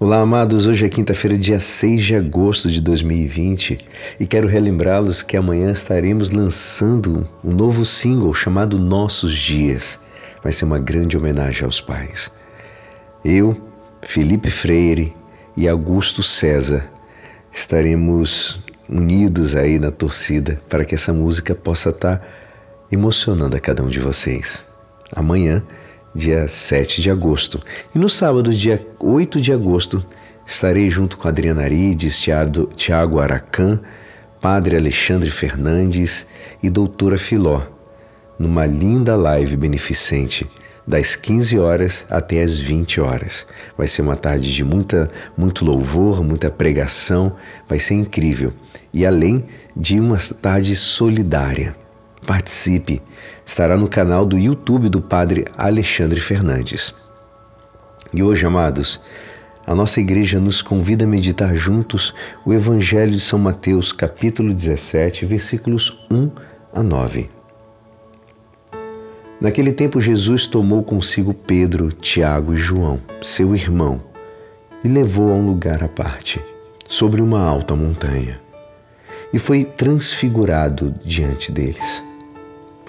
Olá, amados. Hoje é quinta-feira, dia 6 de agosto de 2020 e quero relembrá-los que amanhã estaremos lançando um novo single chamado Nossos Dias. Vai ser uma grande homenagem aos pais. Eu, Felipe Freire e Augusto César estaremos unidos aí na torcida para que essa música possa estar emocionando a cada um de vocês. Amanhã dia 7 de agosto. E no sábado, dia 8 de agosto, estarei junto com Adriana Arides, Tiago Aracan, Padre Alexandre Fernandes e Doutora Filó, numa linda live beneficente das 15 horas até as 20 horas. Vai ser uma tarde de muita, muito louvor, muita pregação, vai ser incrível. E além de uma tarde solidária. Participe! Estará no canal do YouTube do Padre Alexandre Fernandes. E hoje, amados, a nossa igreja nos convida a meditar juntos o Evangelho de São Mateus, capítulo 17, versículos 1 a 9. Naquele tempo, Jesus tomou consigo Pedro, Tiago e João, seu irmão, e levou a um lugar à parte, sobre uma alta montanha, e foi transfigurado diante deles.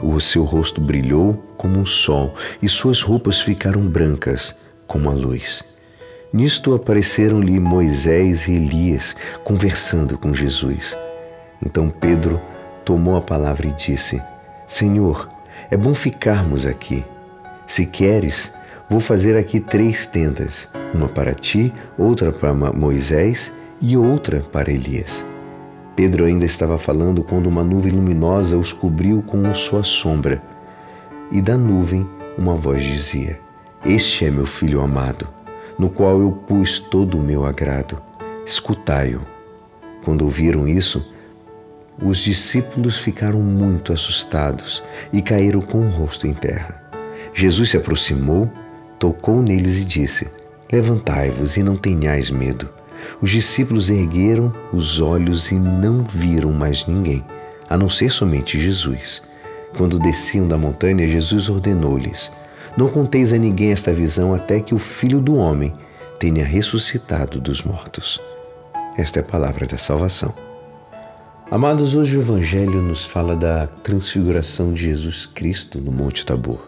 O seu rosto brilhou como um sol e suas roupas ficaram brancas como a luz. Nisto apareceram-lhe Moisés e Elias conversando com Jesus. Então Pedro tomou a palavra e disse: Senhor, é bom ficarmos aqui. Se queres, vou fazer aqui três tendas: uma para ti, outra para Moisés e outra para Elias. Pedro ainda estava falando quando uma nuvem luminosa os cobriu com sua sombra. E da nuvem uma voz dizia: Este é meu filho amado, no qual eu pus todo o meu agrado. Escutai-o. Quando ouviram isso, os discípulos ficaram muito assustados e caíram com o rosto em terra. Jesus se aproximou, tocou neles e disse: Levantai-vos e não tenhais medo. Os discípulos ergueram os olhos e não viram mais ninguém, a não ser somente Jesus. Quando desciam da montanha, Jesus ordenou-lhes: Não conteis a ninguém esta visão até que o Filho do Homem tenha ressuscitado dos mortos. Esta é a palavra da salvação. Amados, hoje o Evangelho nos fala da transfiguração de Jesus Cristo no Monte Tabor.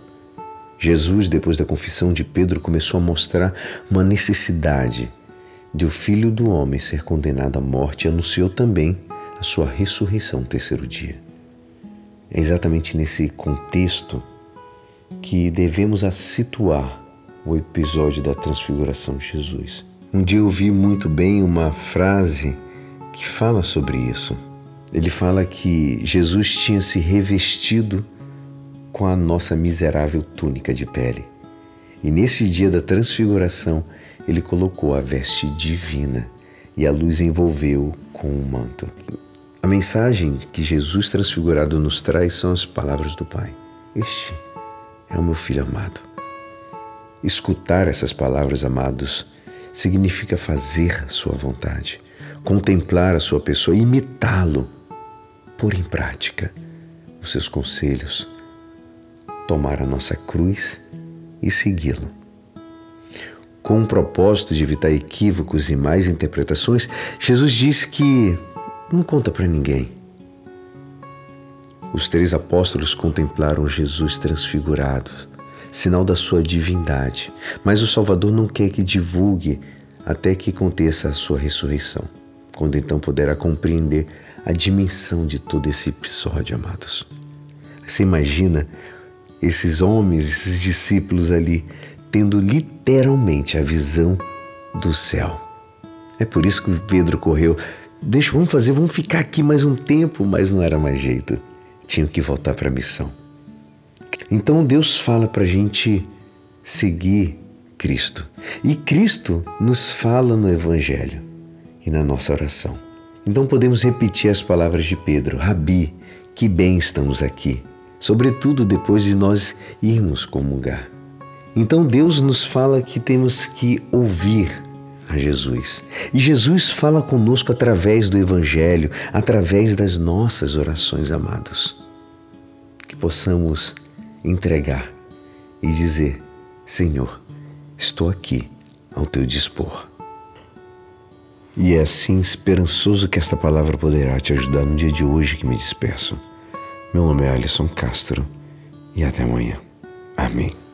Jesus, depois da confissão de Pedro, começou a mostrar uma necessidade de o Filho do Homem ser condenado à morte anunciou também a sua ressurreição no terceiro dia. É exatamente nesse contexto que devemos situar o episódio da transfiguração de Jesus. Um dia eu vi muito bem uma frase que fala sobre isso. Ele fala que Jesus tinha se revestido com a nossa miserável túnica de pele. E nesse dia da transfiguração, ele colocou a veste divina e a luz envolveu com o um manto. A mensagem que Jesus transfigurado nos traz são as palavras do Pai. Este é o meu filho amado. Escutar essas palavras, amados, significa fazer sua vontade, contemplar a sua pessoa, imitá-lo, pôr em prática os seus conselhos, tomar a nossa cruz e segui-lo com o propósito de evitar equívocos e mais interpretações, Jesus disse que não conta para ninguém. Os três apóstolos contemplaram Jesus transfigurado, sinal da sua divindade, mas o Salvador não quer que divulgue até que aconteça a sua ressurreição, quando então poderá compreender a dimensão de todo esse episódio, amados. Você imagina esses homens, esses discípulos ali tendo literalmente a visão do céu. É por isso que Pedro correu. Deixa, vamos fazer, vamos ficar aqui mais um tempo, mas não era mais jeito. Tinham que voltar para a missão. Então Deus fala para a gente seguir Cristo. E Cristo nos fala no Evangelho e na nossa oração. Então podemos repetir as palavras de Pedro: Rabi, que bem estamos aqui, sobretudo depois de nós irmos comungar. Então Deus nos fala que temos que ouvir a Jesus. E Jesus fala conosco através do Evangelho, através das nossas orações, amados. Que possamos entregar e dizer: Senhor, estou aqui ao teu dispor. E é assim esperançoso que esta palavra poderá te ajudar no dia de hoje que me despeço. Meu nome é Alisson Castro e até amanhã. Amém.